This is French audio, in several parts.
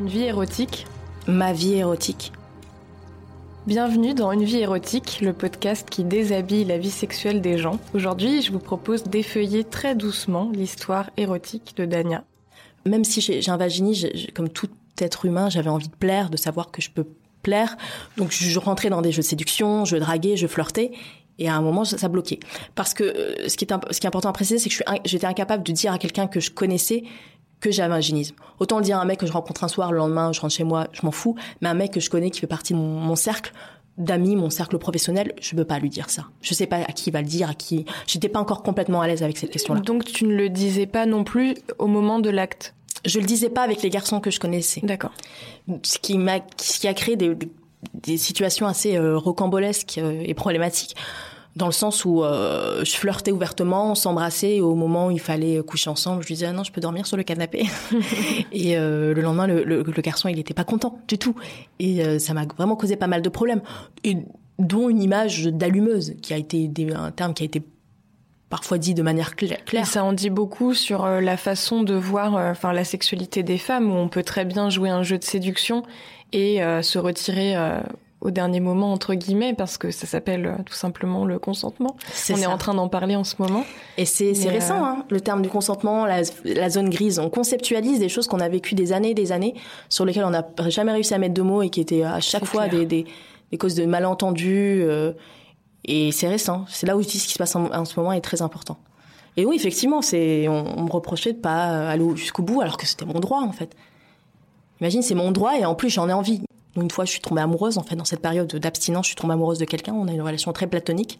Une vie érotique Ma vie érotique. Bienvenue dans Une vie érotique, le podcast qui déshabille la vie sexuelle des gens. Aujourd'hui, je vous propose d'effeuiller très doucement l'histoire érotique de Dania. Même si j'ai un vaginisme, comme tout être humain, j'avais envie de plaire, de savoir que je peux plaire. Donc je rentrais dans des jeux de séduction, je draguais, je flirtais. Et à un moment, ça bloquait. Parce que euh, ce qui est, ce qui est important à préciser, c'est que j'étais incapable de dire à quelqu'un que je connaissais que j'avais un vaginisme. Autant le dire à un mec que je rencontre un soir, le lendemain, je rentre chez moi, je m'en fous. Mais un mec que je connais, qui fait partie de mon, cercle d'amis, mon cercle professionnel, je peux pas lui dire ça. Je sais pas à qui il va le dire, à qui. J'étais pas encore complètement à l'aise avec cette question-là. Donc tu ne le disais pas non plus au moment de l'acte? Je le disais pas avec les garçons que je connaissais. D'accord. Ce qui m'a, ce qui a créé des, des situations assez euh, rocambolesques euh, et problématiques dans le sens où euh, je flirtais ouvertement, on s'embrassait et au moment où il fallait coucher ensemble, je lui disais ah non, je peux dormir sur le canapé. et euh, le lendemain, le, le, le, garçon, il n'était pas content du tout. Et euh, ça m'a vraiment causé pas mal de problèmes, et, dont une image d'allumeuse qui a été un terme qui a été parfois dit de manière claire. ça en dit beaucoup sur la façon de voir enfin la sexualité des femmes où on peut très bien jouer un jeu de séduction et se retirer au dernier moment entre guillemets parce que ça s'appelle euh, tout simplement le consentement. on est en train d'en parler en ce moment. Et c'est récent, euh, hein, le terme du consentement, la, la, zone grise. On conceptualise des choses qu'on a vécues des années et des années, sur lesquelles on n'a jamais réussi à mettre de mots et qui étaient à chaque fois des, des, des, causes de malentendus. Euh, et c'est récent. C'est là où je dis ce qui se passe en, ce moment est très important. Et oui, effectivement, c'est on, on, me reprochait de pas aller jusqu'au bout alors que c'était mon droit en fait. Imagine, c'est mon droit et en plus j'en ai envie. Une fois, je suis tombée amoureuse, en fait, dans cette période d'abstinence, je suis tombée amoureuse de quelqu'un. On a une relation très platonique.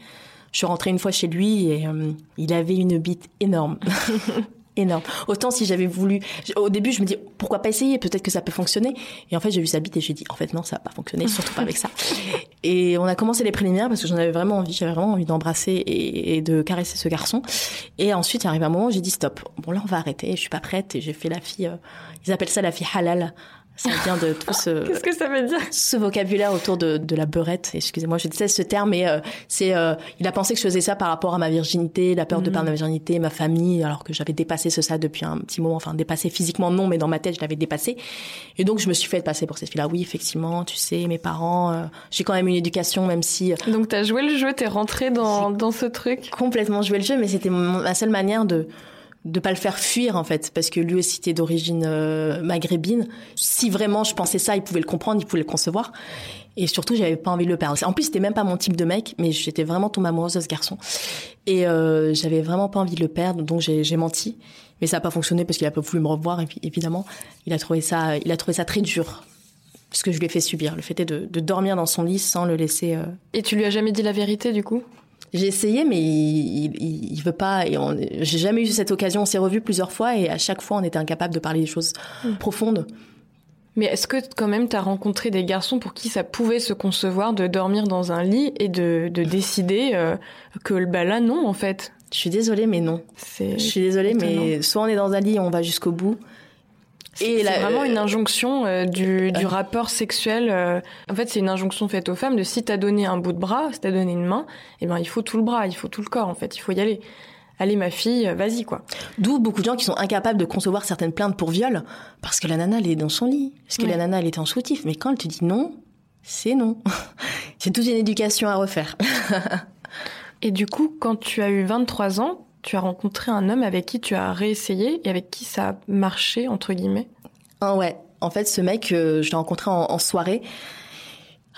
Je suis rentrée une fois chez lui et euh, il avait une bite énorme. énorme. Autant si j'avais voulu, au début je me dis pourquoi pas essayer, peut-être que ça peut fonctionner. Et en fait j'ai vu sa bite et j'ai dit en fait non ça va pas fonctionner, surtout pas avec ça. Et on a commencé les préliminaires parce que j'en avais vraiment envie, j'avais vraiment envie d'embrasser et, de caresser ce garçon. Et ensuite il arrive un moment où j'ai dit stop. Bon là on va arrêter, je suis pas prête et j'ai fait la fille. Euh, ils appellent ça la fille halal. Ça vient de tout ce. Qu'est-ce que ça veut dire Ce vocabulaire autour de, de la beurette. Excusez-moi, je déteste ce terme, mais euh, c'est. Euh, il a pensé que je faisais ça par rapport à ma virginité, la peur de perdre ma virginité, ma famille, alors que j'avais dépassé ce ça depuis un petit moment. Enfin, dépassé physiquement non, mais dans ma tête, je l'avais dépassé. Et donc, je me suis fait passer pour cette fille-là. Oui, effectivement, tu sais, mes parents. Euh, j'ai quand même une éducation, même si. Donc, t'as joué le jeu, t'es rentré dans dans ce truc. Complètement joué le jeu, mais c'était ma seule manière de de pas le faire fuir en fait parce que lui aussi était d'origine euh, maghrébine. Si vraiment je pensais ça il pouvait le comprendre il pouvait le concevoir. Et surtout j'avais pas envie de le perdre. En plus c'était même pas mon type de mec mais j'étais vraiment tombée amoureuse de ce garçon. Et euh, j'avais vraiment pas envie de le perdre donc j'ai menti. Mais ça a pas fonctionné parce qu'il a pas voulu me revoir évidemment. Il a trouvé ça il a trouvé ça très dur ce que je lui ai fait subir. Le fait de, de dormir dans son lit sans le laisser euh, et tu lui as jamais dit la vérité du coup? J'ai essayé, mais il, il, il veut pas. Et j'ai jamais eu cette occasion. On s'est revus plusieurs fois et à chaque fois, on était incapable de parler des choses hmm. profondes. Mais est-ce que quand même tu as rencontré des garçons pour qui ça pouvait se concevoir de dormir dans un lit et de, de décider euh, que bah là non en fait? Je suis désolée mais non. Je suis désolée mais soit on est dans un lit et on va jusqu'au bout, c'est vraiment une injonction euh, du, du, rapport sexuel. Euh, en fait, c'est une injonction faite aux femmes de si t'as donné un bout de bras, si t'as donné une main, eh ben il faut tout le bras, il faut tout le corps. En fait, il faut y aller. Allez ma fille, euh, vas-y quoi. D'où beaucoup de gens qui sont incapables de concevoir certaines plaintes pour viol parce que la nana elle est dans son lit, parce que la nana elle est en soutif. Mais quand elle te dit non, c'est non. c'est toute une éducation à refaire. Et du coup, quand tu as eu 23 ans, tu as rencontré un homme avec qui tu as réessayé et avec qui ça a marché, entre guillemets? Ah Ouais. En fait, ce mec, euh, je l'ai rencontré en, soirée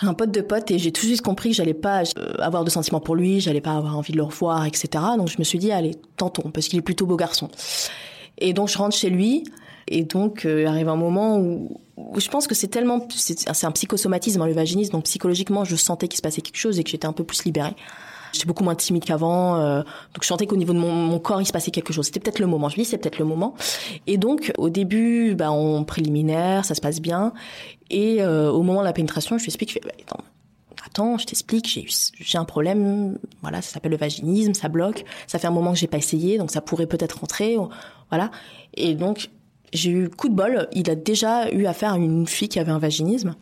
un pote de pote et j'ai tout de suite compris que j'allais pas euh, avoir de sentiments pour lui, j'allais pas avoir envie de le revoir, etc. Donc je me suis dit allez tentons parce qu'il est plutôt beau garçon. Et donc je rentre chez lui et donc euh, arrive un moment où, je pense que c'est tellement c'est un psychosomatisme hein, le vaginisme donc psychologiquement je sentais qu'il se passait quelque chose et que j'étais un peu plus libérée. J'étais beaucoup moins timide qu'avant. Euh, donc je sentais qu'au niveau de mon, corps, il se passait quelque chose. C'était peut-être le moment. Je me dis, c'est peut-être le moment. Et donc, au début, bah, on préliminaire, ça se passe bien. Et euh, au moment de la pénétration, je lui explique, bah, attends, attends, je t'explique, j'ai j'ai un problème, voilà, ça s'appelle le vaginisme, ça bloque, ça fait un moment que j'ai pas essayé, donc ça pourrait peut-être rentrer, voilà. Et donc j'ai eu coup de bol, il a déjà eu affaire à une fille qui avait un vaginisme.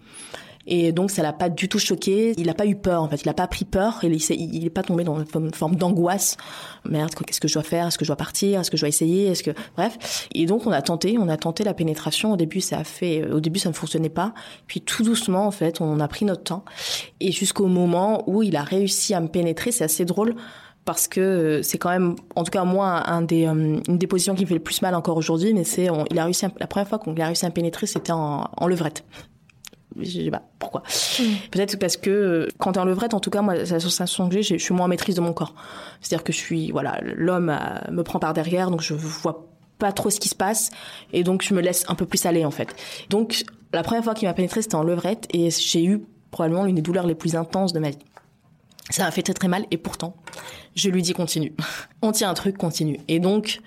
Et donc, ça l'a pas du tout choqué. Il a pas eu peur, en fait. Il a pas pris peur. Il, il, il est pas tombé dans une forme d'angoisse. Merde, qu'est-ce que je dois faire? Est-ce que je dois partir? Est-ce que je dois essayer? Est-ce que, bref. Et donc, on a tenté, on a tenté la pénétration. Au début, ça a fait, au début, ça ne fonctionnait pas. Puis, tout doucement, en fait, on a pris notre temps. Et jusqu'au moment où il a réussi à me pénétrer, c'est assez drôle parce que c'est quand même, en tout cas moi, un des, euh, une des positions qui me fait le plus mal encore aujourd'hui, mais c'est, il a réussi, la première fois qu'on a réussi à me pénétrer, c'était en, en levrette. Je sais pas pourquoi. Hmm. Peut-être parce que euh, quand t'es en levrette, en tout cas, moi, la sensation que j'ai, je suis moins en maîtrise de mon corps. C'est-à-dire que je suis, voilà, l'homme euh, me prend par derrière, donc je vois pas trop ce qui se passe, et donc je me laisse un peu plus aller en fait. Donc la première fois qu'il m'a pénétré, c'était en levrette, et j'ai eu probablement l'une des douleurs les plus intenses de ma vie. Ça m'a fait très très mal, et pourtant, je lui dis continue. On tient un truc, continue. Et donc,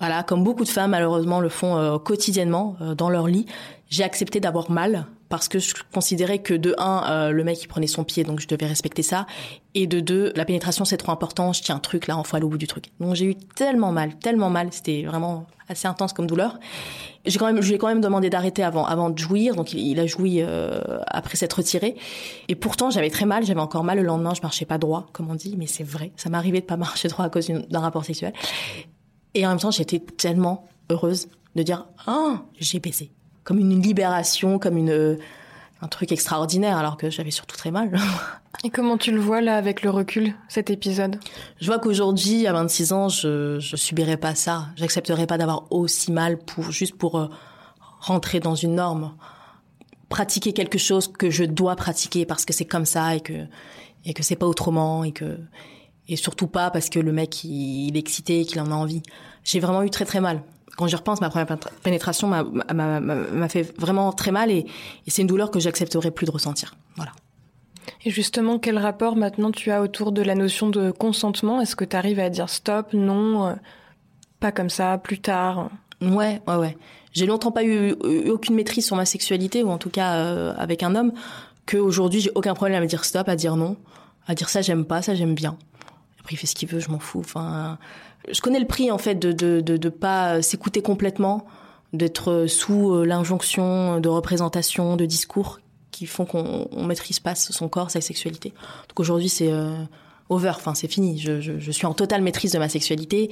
voilà, comme beaucoup de femmes malheureusement le font euh, quotidiennement euh, dans leur lit, j'ai accepté d'avoir mal parce que je considérais que de un, euh, le mec il prenait son pied, donc je devais respecter ça, et de deux, la pénétration c'est trop important, je tiens un truc là, on faut aller au bout du truc. Donc j'ai eu tellement mal, tellement mal, c'était vraiment assez intense comme douleur. J'ai quand même, je lui ai quand même demandé d'arrêter avant, avant de jouir, donc il, a joui euh, après s'être retiré. Et pourtant j'avais très mal, j'avais encore mal le lendemain, je marchais pas droit, comme on dit, mais c'est vrai, ça m'arrivait de pas marcher droit à cause d'un rapport sexuel. Et en même temps j'étais tellement heureuse de dire ah j'ai baisé comme une libération, comme une un truc extraordinaire, alors que j'avais surtout très mal. Et comment tu le vois là avec le recul, cet épisode? Je vois qu'aujourd'hui, à 26 ans, je je subirais pas ça. J'accepterais pas d'avoir aussi mal pour juste pour euh, rentrer dans une norme, pratiquer quelque chose que je dois pratiquer parce que c'est comme ça et que et que c'est pas autrement et que et surtout pas parce que le mec il, il est excité et qu'il en a envie. J'ai vraiment eu très très mal quand je repense, ma première pénétration m'a fait vraiment très mal et, c'est une douleur que j'accepterai plus de ressentir. Voilà. Et justement, quel rapport maintenant tu as autour de la notion de consentement? Est-ce que tu arrives à dire stop, non, euh, pas comme ça, plus tard? Ouais, ouais, ouais. J'ai longtemps pas eu, aucune maîtrise sur ma sexualité ou en tout cas euh, avec un homme qu'aujourd'hui j'ai aucun problème à me dire stop, à dire non, à dire ça j'aime pas, ça j'aime bien. Après il fait ce qu'il veut, je m'en fous. Enfin, je connais le prix en fait de de de, de pas s'écouter complètement, d'être sous euh, l'injonction de représentation, de discours qui font qu'on on maîtrise pas son corps, sa sexualité. Donc aujourd'hui c'est euh, over, enfin c'est fini. Je, je, je, suis en totale maîtrise de ma sexualité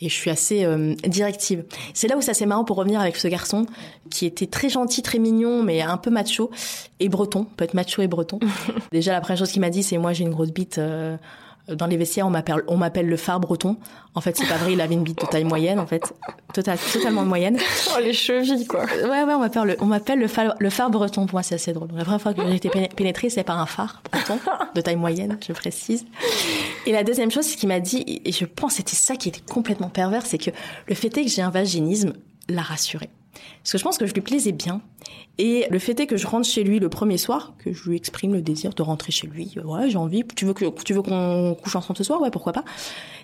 et je suis assez euh, directive. C'est là où ça c'est marrant pour revenir avec ce garçon qui était très gentil, très mignon, mais un peu macho et breton, peut être macho et breton. Déjà la première chose qu'il m'a dit c'est moi j'ai une grosse bite dans les vestiaires, on m'appelle, on m'appelle le phare breton. En fait, c'est pas vrai, il avait une bite de taille moyenne, en fait. Total, totalement moyenne. Oh, les chevilles, quoi. Ouais, ouais, on m'appelle le, on m'appelle le phare, le phare breton. Pour moi, c'est assez drôle. La première fois que j'ai été pénétrée, c'est par un phare breton, de taille moyenne, je précise. Et la deuxième chose, ce qu'il m'a dit, et je pense que c'était ça qui était complètement pervers, c'est que le fait est que j'ai un vaginisme l'a rassuré. Parce que je pense que je lui plaisais bien. Et le fait est que je rentre chez lui le premier soir, que je lui exprime le désir de rentrer chez lui. Ouais, j'ai envie. Tu veux que tu veux qu'on couche ensemble ce soir? Ouais, pourquoi pas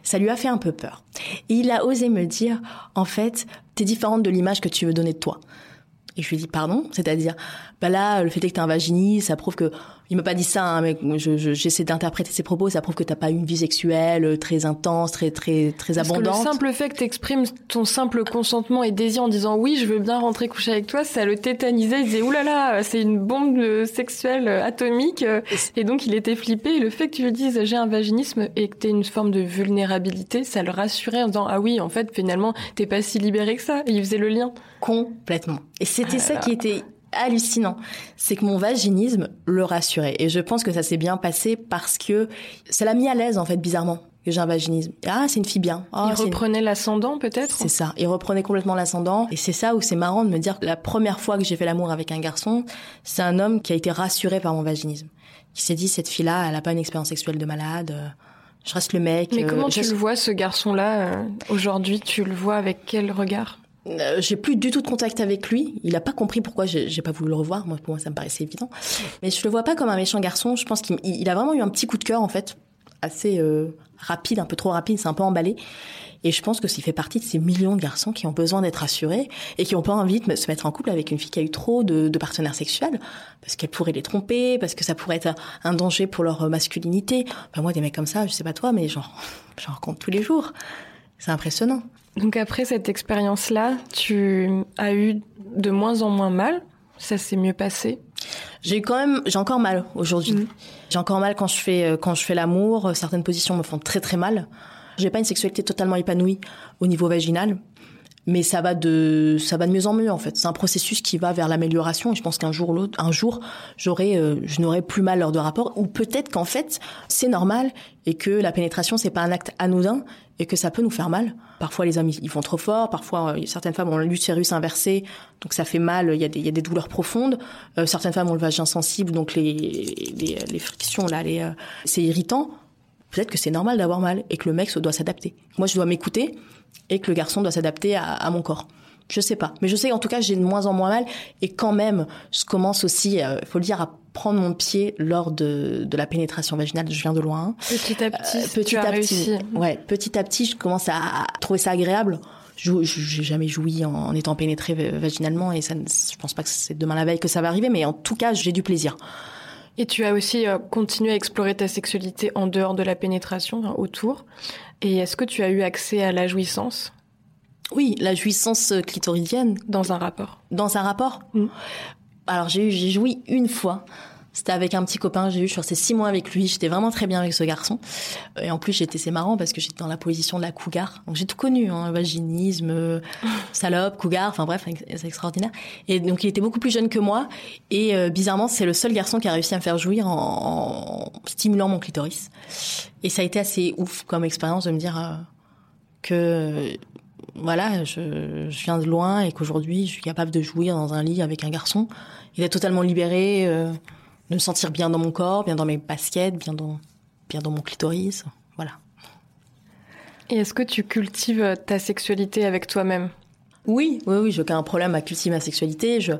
Ça lui a fait un peu peur. Et il a osé me dire, en fait, t'es différente de l'image que tu veux donner de toi. Et je lui ai dit pardon, c'est-à-dire, bah là, le fait est que t'es un vaginiste, ça prouve que il m'a pas dit ça, hein, mais j'essaie d'interpréter ses propos. Ça prouve que t'as pas une vie sexuelle euh, très intense, très très très Parce abondante. Que le simple fait que t'exprimes ton simple consentement et désir en disant oui, je veux bien rentrer coucher avec toi, ça le tétanisait. Il disait oulala, c'est une bombe sexuelle atomique. Et donc il était flippé. Et le fait que tu lui dises j'ai un vaginisme et que t'aies une forme de vulnérabilité, ça le rassurait en disant ah oui, en fait finalement t'es pas si libéré que ça. Et il faisait le lien. Complètement. Et c'était ah ça qui était hallucinant, c'est que mon vaginisme le rassurait. Et je pense que ça s'est bien passé parce que ça l'a mis à l'aise, en fait, bizarrement, que j'ai un vaginisme. Ah, c'est une fille bien. il reprenait l'ascendant, peut-être C'est ça. Il reprenait complètement l'ascendant. Et c'est ça où c'est marrant de me dire que la première fois que j'ai fait l'amour avec un garçon, c'est un homme qui a été rassuré par mon vaginisme. Qui s'est dit, cette fille-là, elle a pas une expérience sexuelle de malade. Euh, je reste le mec. Mais comment euh, tu le vois, ce garçon-là, euh, aujourd'hui? Tu le vois avec quel regard? Euh, j'ai plus du tout de contact avec lui. Il a pas compris pourquoi j'ai pas voulu le revoir. Moi, pour moi, ça me paraissait évident. Mais je le vois pas comme un méchant garçon. Je pense qu'il a vraiment eu un petit coup de cœur, en fait, assez euh, rapide, un peu trop rapide. C'est un peu emballé. Et je pense que s'il fait partie de ces millions de garçons qui ont besoin d'être assurés et qui ont pas envie de se mettre en couple avec une fille qui a eu trop de, partenaires sexuels parce qu'elle pourrait les tromper, parce que ça pourrait être un danger pour leur masculinité. Enfin, moi, des mecs comme ça, je sais pas toi, mais j'en rencontre tous les jours. C'est impressionnant. Donc après cette expérience-là, tu as eu de moins en moins mal Ça s'est mieux passé J'ai quand même, j'ai encore mal aujourd'hui. Mm. J'ai encore mal quand je fais euh, quand je fais l'amour. Certaines positions me font très très mal. J'ai pas une sexualité totalement épanouie au niveau vaginal, mais ça va de ça va de mieux en mieux en fait. C'est un processus qui va vers l'amélioration et je pense qu'un jour ou l'autre, un jour, j'aurai euh, je n'aurai plus mal lors de rapport ou peut-être qu'en fait c'est normal et que la pénétration c'est pas un acte anodin et que ça peut nous faire mal. Parfois les hommes ils font trop fort, parfois euh, certaines femmes ont l'utérus inversé donc ça fait mal, il y a des il y a des douleurs profondes. Euh, certaines femmes ont le vagin sensible donc les les, les frictions là les c'est irritant. Peut-être que c'est normal d'avoir mal et que le mec se doit s'adapter. Moi je dois m'écouter et que le garçon doit s'adapter à, mon corps. Je sais pas, mais je sais en tout cas j'ai de moins en moins mal et quand même je commence aussi, il euh, faut le dire, à prendre mon pied lors de, de la pénétration vaginale. Je viens de loin. Petit à petit, euh, petit à petit, ouais, petit à petit, je commence à trouver ça agréable. Je n'ai jamais joui en, étant pénétré vaginalement et ça, je pense pas que c'est demain la veille que ça va arriver, mais en tout cas j'ai du plaisir. Et tu as aussi euh, continué à explorer ta sexualité en dehors de la pénétration, autour. Et est-ce que tu as eu accès à la jouissance? Oui, la jouissance euh, clitoridienne. Dans un rapport Dans un rapport? Mm. Alors j'ai joui une fois. C'était avec un petit copain, j'ai eu, je suis restée six mois avec lui, j'étais vraiment très bien avec ce garçon. Et en plus, j'étais, c'est marrant parce que j'étais dans la position de la cougar. Donc j'ai tout connu, hein, vaginisme, euh, salope, cougar, enfin bref, c'est extraordinaire. Et donc il était beaucoup plus jeune que moi. Et euh, bizarrement, c'est le seul garçon qui a réussi à me faire jouir en, stimulant mon clitoris. Et ça a été assez ouf comme expérience de me dire euh, que voilà, je, je, viens de loin et qu'aujourd'hui je suis capable de jouir dans un lit avec un garçon. Il est totalement libéré de me sentir bien dans mon corps, bien dans mes baskets, bien dans, bien dans mon clitoris. Voilà. Et est-ce que tu cultives ta sexualité avec toi-même? Oui, oui, oui, j'ai aucun problème à cultiver ma sexualité. Je,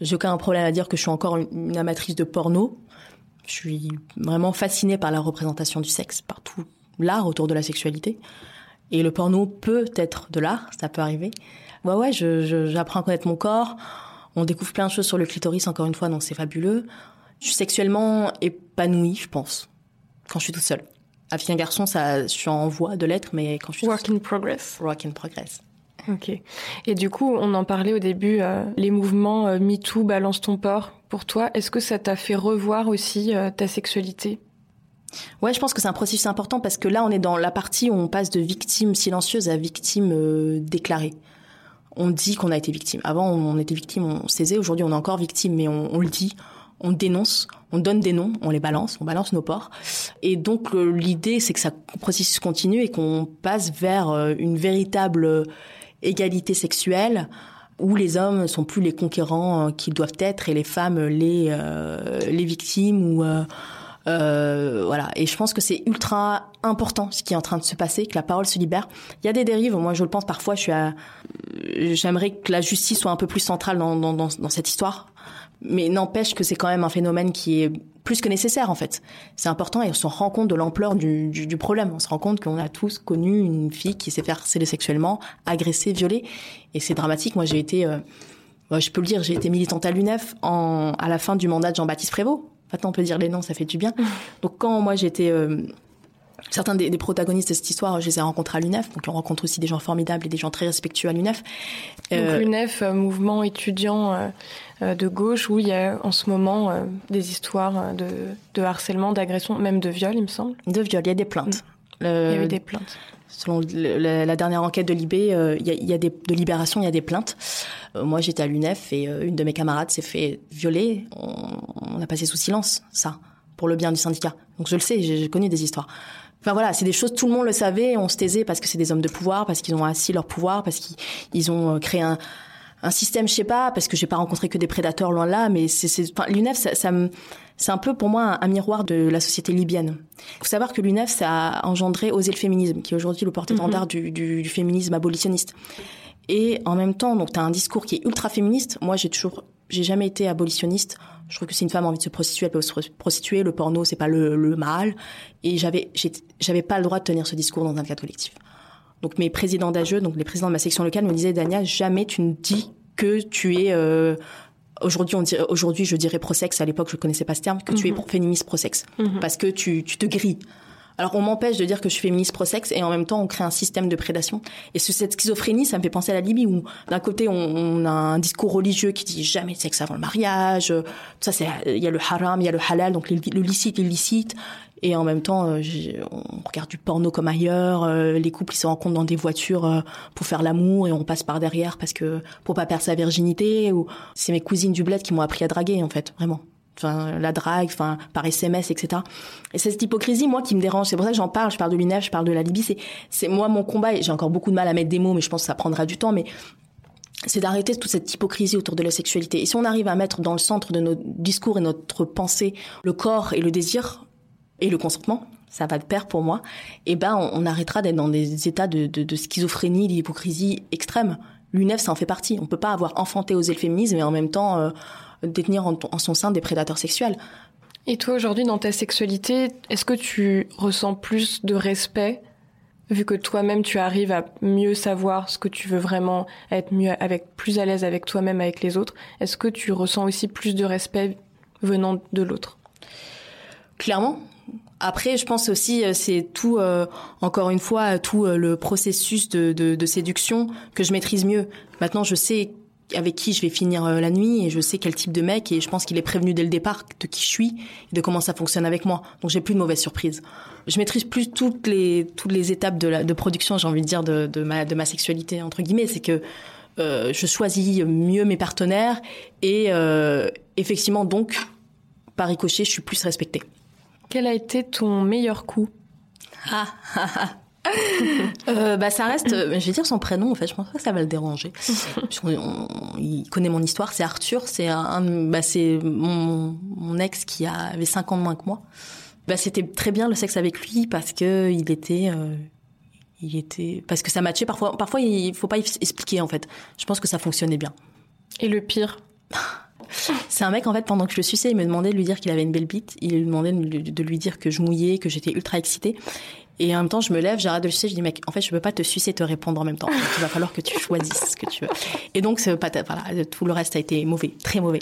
j'ai aucun problème à dire que je suis encore une, amatrice de porno. Je suis vraiment fascinée par la représentation du sexe, par tout l'art autour de la sexualité. Et le porno peut être de l'art, ça peut arriver. Ouais, ouais, je, j'apprends à connaître mon corps. On découvre plein de choses sur le clitoris, encore une fois, donc c'est fabuleux. Je suis sexuellement épanouie, je pense, quand je suis toute seule. Avec un garçon, ça, je suis en voie de l'être, mais quand je suis work in progress. Work in progress. Ok. Et du coup, on en parlait au début, euh, les mouvements euh, MeToo, balance ton porc. Pour toi, est-ce que ça t'a fait revoir aussi euh, ta sexualité? Ouais, je pense que c'est un processus important parce que là, on est dans la partie où on passe de victime silencieuse à victime euh, déclarée. On dit qu'on a été victime. Avant, on était victime, on se taisait. Aujourd'hui, on est encore victime, mais on, on le dit on dénonce, on donne des noms, on les balance, on balance nos ports. Et donc l'idée, c'est que ça processus continue et qu'on passe vers euh, une véritable euh, égalité sexuelle où les hommes sont plus les conquérants euh, qu'ils doivent être et les femmes les les victimes ou voilà. Et je pense que c'est ultra important ce qui est en train de se passer, que la parole se libère. Il y a des dérives. Moi, je le pense parfois. Je j'aimerais que la justice soit un peu plus centrale dans, dans cette histoire mais n'empêche que c'est quand même un phénomène qui est plus que nécessaire en fait. C'est important et on se rend compte de l'ampleur du, du, problème. On se rend compte qu'on a tous connu une fille qui s'est fait harceler sexuellement, agressée, violée, et c'est dramatique. Moi, j'ai été, euh, je peux le dire, j'ai été militante à l'UNEF en, à la fin du mandat de Jean-Baptiste Prévost. Maintenant, on peut dire les noms, ça fait du bien. Donc quand moi j'étais euh, Certains des, protagonistes de cette histoire, je les ai rencontrés à l'UNEF, donc on rencontre aussi des gens formidables et des gens très respectueux à l'UNEF. Donc euh, l'UNEF, mouvement étudiant euh, de gauche où il y a en ce moment euh, des histoires de, de harcèlement, d'agression, même de viol, il me semble. De viol, il y a des plaintes. il y a eu des plaintes. Selon la, dernière enquête de Libé, euh, il, y a, des, de Libération, il y a des plaintes. moi, j'étais à l'UNEF et une de mes camarades s'est fait violer. On, a passé sous silence ça, pour le bien du syndicat. Donc je le sais, j'ai connu des histoires. Enfin voilà, c'est des choses, tout le monde le savait, on se taisait parce que c'est des hommes de pouvoir, parce qu'ils ont assis leur pouvoir, parce qu'ils ont créé un, un système, je sais pas, parce que j'ai pas rencontré que des prédateurs loin de là, mais c'est, l'UNEF, ça, ça c'est un peu pour moi un, miroir de la société libyenne. Il faut savoir que l'UNEF, ça a engendré Oser le féminisme, qui est aujourd'hui le porte-étendard mhm. du, du, féminisme abolitionniste. Et en même temps, donc tu as un discours qui est ultra féministe. Moi, j'ai toujours, j'ai jamais été abolitionniste. Je trouve que si une femme a envie de se prostituer, elle peut se prostituer. Le porno, c'est pas le, le mal. Et j'avais, j'avais pas le droit de tenir ce discours dans un cadre collectif. Donc mes présidents d'AGE, donc les présidents de ma section locale me disaient Dania, jamais tu ne dis que tu es euh, aujourd'hui on dirait aujourd'hui je dirais pro-sexe à l'époque je connaissais pas ce terme que tu es mhm. féministe pro-sexe mhm. parce que tu, tu te grilles Alors on m'empêche de dire que je suis féministe pro-sexe et en même temps on crée un système de prédation. Et cette schizophrénie, ça me fait penser à la Libye où d'un côté on, a un discours religieux qui dit jamais de sexe avant le mariage. Tout ça c'est il y a le haram, il y a le halal donc le, licite, l'illicite. Et en même temps, euh, on regarde du porno comme ailleurs. Euh, les couples ils se rencontrent dans des voitures euh, pour faire l'amour et on passe par derrière parce que pour pas perdre sa virginité. Ou c'est mes cousines du bled qui m'ont appris à draguer en fait, vraiment enfin la drague, enfin par SMS, etc. Et c'est cette hypocrisie moi qui me dérange. C'est pour ça que j'en parle. Je parle de l'UNEF, je parle de la Libye. C'est c'est moi mon combat. Et j'ai encore beaucoup de mal à mettre des mots, mais je pense que ça prendra du temps. Mais c'est d'arrêter toute cette hypocrisie autour de la sexualité. Et si on arrive à mettre dans le centre de notre discours et notre pensée le corps et le désir et le consentement, ça va de pair pour moi. Et eh ben on, arrêtera d'être dans des états de, de, de schizophrénie, d'hypocrisie extrême. L'UNEF, ça en fait partie. On peut pas avoir enfanté osé le féminisme et en même temps euh, détenir en, son sein des prédateurs sexuels. Et toi, aujourd'hui, dans ta sexualité, est-ce que tu ressens plus de respect vu que toi-même tu arrives à mieux savoir ce que tu veux vraiment, être mieux avec plus à l'aise avec toi-même avec les autres, est-ce que tu ressens aussi plus de respect venant de l'autre? Clairement. Après, je pense aussi euh, c'est tout euh, encore une fois tout euh, le processus de, de séduction que je maîtrise mieux. Maintenant, je sais avec qui je vais finir euh, la nuit et je sais quel type de mec et je pense qu'il est prévenu dès le départ de qui je suis et de comment ça fonctionne avec moi. Donc j'ai plus de mauvaises surprises. Je maîtrise plus toutes les toutes les étapes de, la, de production, j'ai envie de dire de, de ma de ma sexualité entre guillemets, c'est que euh, je choisis mieux mes partenaires et euh, effectivement donc par ricochet, je suis plus respectée. Quel a été ton meilleur coup? Ah, ah, ah. euh, bah ça reste, euh, je vais dire son prénom en fait, je pense pas que ça va le déranger. il connaît mon histoire, c'est Arthur, c'est un, bah c'est mon, mon, ex qui avait 5 ans de moins que moi. Bah c'était très bien le sexe avec lui parce que il était euh, il était parce que ça matchait parfois parfois il faut pas expliquer en fait. Je pense que ça fonctionnait bien. Et le pire C'est un mec, en fait, pendant que je le suçais, il me demandait de lui dire qu'il avait une belle bite. Il me demandait de lui dire que je mouillais, que j'étais ultra excitée. Et en même temps, je me lève, j'arrête de sucer, je dis, mec, en fait, je peux pas te sucer et te répondre en même temps. il va falloir que tu choisisses ce que tu veux. Et donc, voilà, tout le reste a été mauvais, très mauvais.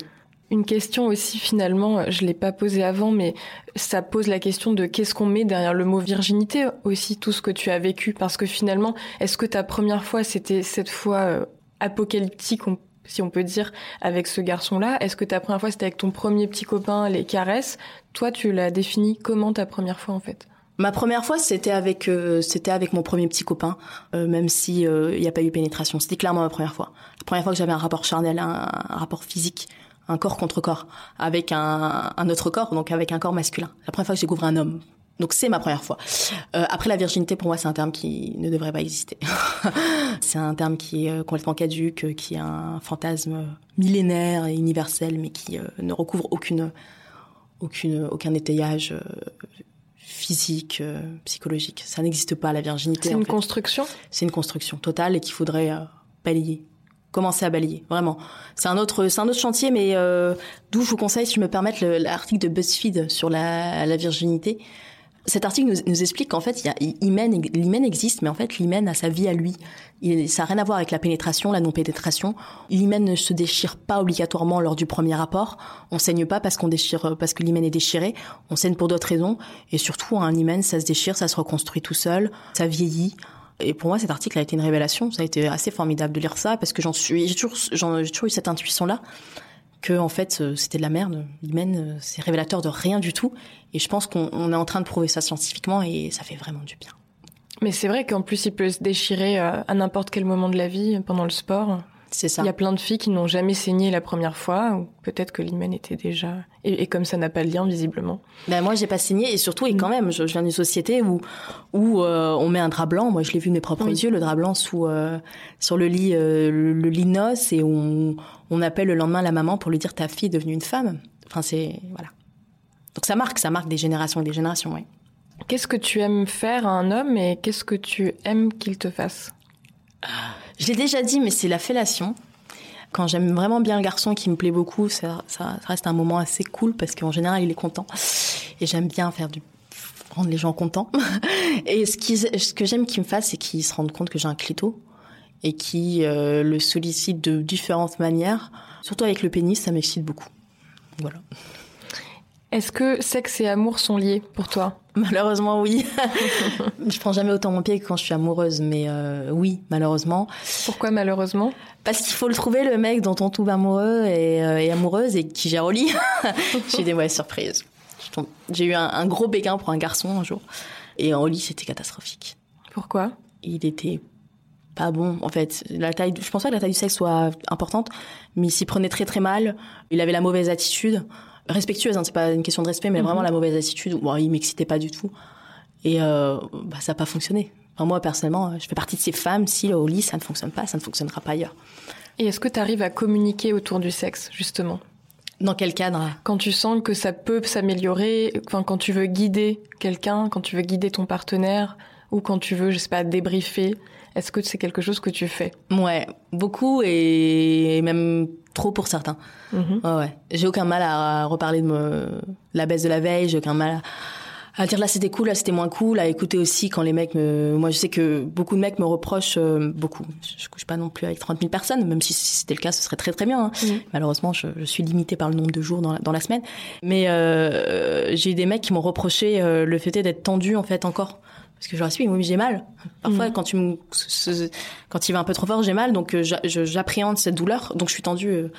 Une question aussi, finalement, je l'ai pas posée avant, mais ça pose la question de qu'est-ce qu'on met derrière le mot virginité aussi, tout ce que tu as vécu. Parce que finalement, est-ce que ta première fois, c'était cette fois euh, apocalyptique, si on peut dire, avec ce garçon-là? Est-ce que ta première fois, c'était avec ton premier petit copain, les caresses? Toi, tu l'as défini comment ta première fois, en fait? Ma première fois, c'était avec euh, c'était avec mon premier petit copain, euh, même si euh, il n'y a pas eu pénétration. C'était clairement ma première fois. La première fois que j'avais un rapport charnel, un, rapport physique, un corps contre corps, avec un, un, autre corps, donc avec un corps masculin. La première fois que j'ai découvert un homme. Donc c'est ma première fois. après la virginité, pour moi, c'est un terme qui ne devrait pas exister. c'est un terme qui est complètement caduque, qui est un fantasme millénaire et universel, mais qui ne recouvre aucune aucune aucun étayage physique, euh, psychologique. Ça n'existe pas la virginité. C'est une construction? C'est une construction totale et qu'il faudrait euh, balayer, commencer à balayer. Vraiment, c'est un autre, c'est un autre chantier, mais euh, d'où je vous conseille, si je me permette, l'article de BuzzFeed sur la, la virginité. Cet article nous, explique qu'en fait, l'hymen existe, mais en fait, l'hymen a sa vie à lui. Il, ça n'a rien à voir avec la pénétration, la non-pénétration. L'hymen ne se déchire pas obligatoirement lors du premier rapport. On saigne pas parce qu'on déchire, parce que l'hymen est déchiré. On saigne pour d'autres raisons. Et surtout, un hymen, ça se déchire, ça se reconstruit tout seul, ça vieillit. Et pour moi, cet article a été une révélation. Ça a été assez formidable de lire ça parce que j'en suis, j'ai toujours, toujours eu cette intuition-là que en fait euh, c'était de la merde. L'hymen, euh, c'est révélateur de rien du tout. Et je pense qu'on est en train de prouver ça scientifiquement et ça fait vraiment du bien. Mais c'est vrai qu'en plus il peut se déchirer euh, à n'importe quel moment de la vie pendant le sport. C'est ça. Il y a plein de filles qui n'ont jamais saigné la première fois, ou peut-être que l'hymen était déjà et, comme ça n'a pas de lien visiblement. Ben moi j'ai pas saigné et surtout et quand mm. même je, viens d'une société où où on met un drap blanc. Moi je l'ai vu de mes propres yeux le drap blanc sous sur le lit le, le lit noce et on on appelle le lendemain la maman pour lui dire ta fille est devenue une femme. Enfin, c'est voilà. Donc ça marque, ça marque des générations et des générations, oui. Qu'est-ce que tu aimes faire à un homme et qu'est-ce que tu aimes qu'il te fasse? Je l'ai déjà dit, mais c'est la fellation. Quand j'aime vraiment bien le garçon qui me plaît beaucoup, ça, reste un moment assez cool parce qu'en général, il est content. Et j'aime bien faire du rendre les gens contents. Et ce, que j'aime qu'il me fasse, c'est qu'il se rende compte que j'ai un clito et qui euh, le sollicite de différentes manières. Surtout avec le pénis, ça m'excite beaucoup. Voilà. Est-ce que sexe et amour sont liés pour toi? Malheureusement, oui. je prends jamais autant mon pied que quand je suis amoureuse, mais euh, oui, malheureusement. Pourquoi malheureusement? Parce qu'il faut le trouver, le mec dont on tombe amoureux et, euh, amoureuse et qui gère au lit. J'ai des mauvaises surprises. J'ai eu un, gros béguin pour un garçon un jour. Et en lit, c'était catastrophique. Pourquoi? Il était pas bon en fait la taille je pense pas que la taille du sexe soit importante mais il s'y prenait très très mal il avait la mauvaise attitude respectueuse, hein, c'est pas une question de respect, mais mhm. vraiment la mauvaise attitude. Bon, il m'excitait pas du tout, et euh, bah, ça n'a pas fonctionné. moi personnellement, je fais partie de ces femmes. Si au lit ça ne fonctionne pas, ça ne fonctionnera pas ailleurs. Et est-ce que tu arrives à communiquer autour du sexe justement? Dans quel cadre? Quand tu sens que ça peut s'améliorer, enfin, quand tu veux guider quelqu'un, quand tu veux guider ton partenaire, ou quand tu veux, je sais pas, débriefer. Est-ce que c'est quelque chose que tu fais? Ouais, beaucoup et même trop pour certains. Mhm. Ouais, ouais. J'ai aucun mal à reparler de la baisse de la veille, j'ai aucun mal à, dire là c'était cool, là c'était moins cool, à écouter aussi quand les mecs me... Moi je sais que beaucoup de mecs me reprochent, euh, beaucoup, je couche pas non plus avec 30 000 personnes, même si, c'était le cas ce serait très très bien. Hein. Mhm. Malheureusement je, suis limitée par le nombre de jours dans la, dans la semaine. Mais euh, j'ai eu des mecs qui m'ont reproché euh, le fait d'être tendu en fait encore parce que je leur oui, j'ai mal. Parfois, mm. quand tu me, quand il va un peu trop fort, j'ai mal, donc euh, j'appréhende cette douleur, donc je suis tendue. Euh,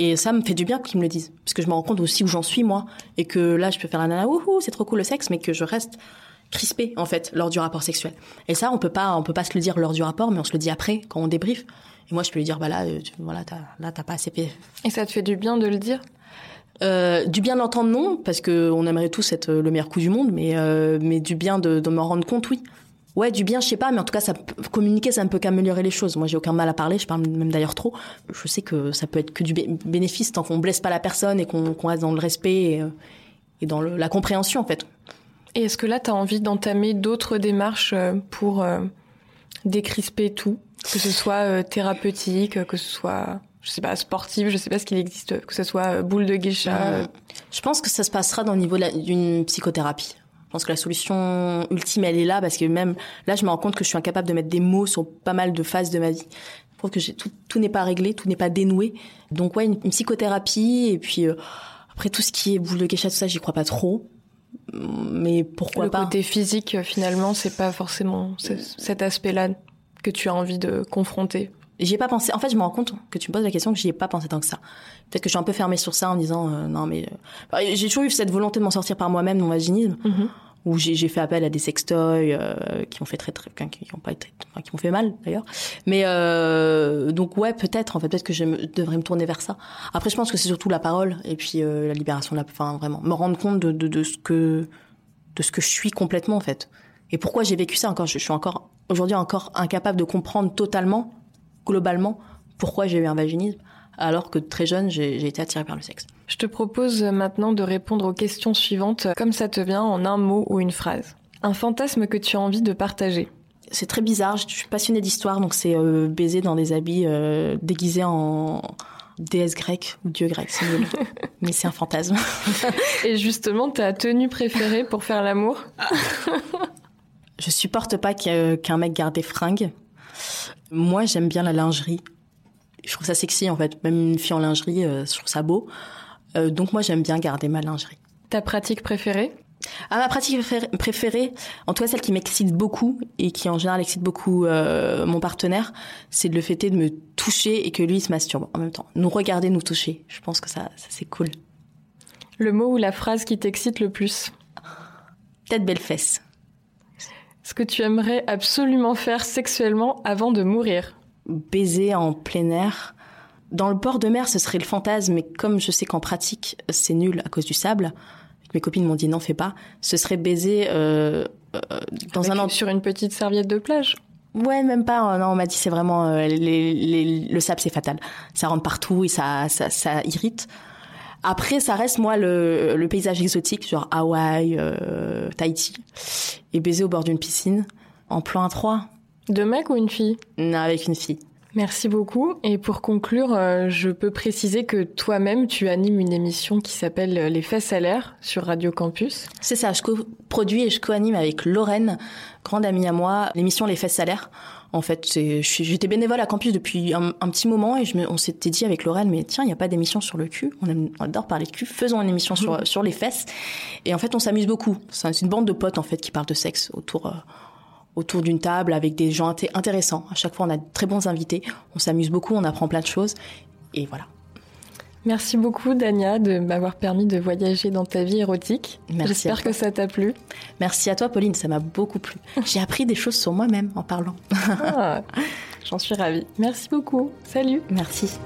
et ça me fait du bien qu'ils me le disent, parce que je me rends compte aussi où j'en suis moi, et que là, je peux faire la nana, wouhou, c'est trop cool le sexe, mais que je reste crispée en fait lors du rapport sexuel. Et ça, on peut pas, on peut pas se le dire lors du rapport, mais on se le dit après quand on débriefe. Et moi, je peux lui dire, bah là, euh, voilà, là, t'as pas assez fait. Et ça te fait du bien de le dire? Euh, du bien d'entendre non, parce que on aimerait tous être le meilleur coup du monde, mais euh, mais du bien de, de m'en rendre compte, oui. Ouais, du bien, je sais pas, mais en tout cas, ça communiquer, ça ne peut qu'améliorer les choses. Moi, j'ai aucun mal à parler, je parle même d'ailleurs trop. Je sais que ça peut être que du bénéfice tant qu'on blesse pas la personne et qu'on reste dans le respect et, euh, dans la compréhension, en fait. Et est-ce que là, tu as envie d'entamer d'autres démarches pour décrisper tout, que ce soit thérapeutique, que ce soit je sais pas, sportive, je sais pas ce qu'il existe, que ce soit euh, boule de geisha. Euh. Je pense que ça se passera dans le niveau d'une psychothérapie. Je pense que la solution ultime, elle est là, parce que même là, je me rends compte que je suis incapable de mettre des mots sur pas mal de phases de ma vie. Je trouve que tout, tout n'est pas réglé, tout n'est pas dénoué. Donc ouais, une, psychothérapie, et puis euh, après tout ce qui est boule de geisha, tout ça, j'y crois pas trop. Mais pourquoi pas? Le côté physique, finalement, c'est pas forcément cet aspect-là que tu as envie de confronter. J'y ai pas pensé. En fait, je me rends compte que tu me poses la question que j'y ai pas pensé tant que ça. Peut-être que je suis un peu fermée sur ça en disant euh, non mais euh, j'ai toujours eu cette volonté de m'en sortir par moi-même mon vaginisme. Mm-hmm. Où j'ai fait appel à des sextoys euh, qui ont fait très très qui ont pas été enfin, qui m'ont fait mal d'ailleurs mais euh, donc ouais peut-être en fait peut-être que je devrais me tourner vers ça après je pense que c'est surtout la parole et puis la libération de la enfin vraiment me rendre compte de, de, de ce que de ce que je suis complètement en fait et pourquoi j'ai vécu ça encore? Je, je suis encore aujourd'hui encore incapable de comprendre totalement globalement pourquoi j'ai eu un vaginisme alors que très jeune, j'ai été attirée par le sexe. Je te propose maintenant de répondre aux questions suivantes comme ça te vient en un mot ou une phrase. Un fantasme que tu as envie de partager. C'est très bizarre, je suis passionnée d'histoire, donc c'est euh, baiser dans des habits euh, déguisés en déesse grecque ou dieu grec, c'est nul. Mais c'est un fantasme. Et justement, ta tenue préférée pour faire l'amour? Je supporte pas qu'un mec garde des fringues. Moi, j'aime bien la lingerie. Je trouve ça sexy en fait. Même une fille en lingerie, euh, je trouve ça beau. Euh, donc moi, j'aime bien garder ma lingerie. Ta pratique préférée? Ah, ma pratique préférée, en tout cas celle qui m'excite beaucoup et qui en général excite beaucoup euh, mon partenaire, c'est de le fait de me toucher et que lui se masturbe en même temps. Nous regarder, nous toucher. Je pense que ça, ça c'est cool. Le mot ou la phrase qui t'excite le plus? Peut-être belle fesse ce que tu aimerais absolument faire sexuellement avant de mourir Baiser en plein air. Dans le port de mer, ce serait le fantasme, mais comme je sais qu'en pratique, c'est nul à cause du sable, mes copines m'ont dit non, fais pas, ce serait baiser euh, euh, dans un... Sur une petite serviette de plage Ouais, même pas. Non, on m'a dit c'est vraiment euh, le sable, c'est fatal. Ça rentre partout et ça, ça, ça irrite. Après, ça reste moi le, le paysage exotique, genre Hawaï, euh, Tahiti, et baiser au bord d'une piscine en plan à trois. De mec ou une fille? Non, avec une fille. Merci beaucoup. Et pour conclure, euh, je peux préciser que toi-même, tu animes une émission qui s'appelle Les Faits Salaires sur Radio Campus. C'est ça, je produis et je co-anime avec Lorraine, grande amie à moi, l'émission Les Faits Salaires. En fait, j'étais bénévole à campus depuis un, petit moment et je me, on s'était dit avec Lorraine, mais tiens, il n'y a pas d'émission sur le cul. On, adore parler de cul. Faisons une émission sur, sur les fesses. Et en fait, on s'amuse beaucoup. C'est une bande de potes en fait qui parlent de sexe autour. Euh, autour d'une table avec des gens intéressants. À chaque fois, on a de très bons invités. On s'amuse beaucoup, on apprend plein de choses. Et voilà. Merci beaucoup, Dania, de m'avoir permis de voyager dans ta vie érotique. J'espère que ça t'a plu. Merci à toi, Pauline, ça m'a beaucoup plu. J'ai appris des choses sur moi-même en parlant. Ah, j'en suis ravie. Merci beaucoup. Salut. Merci.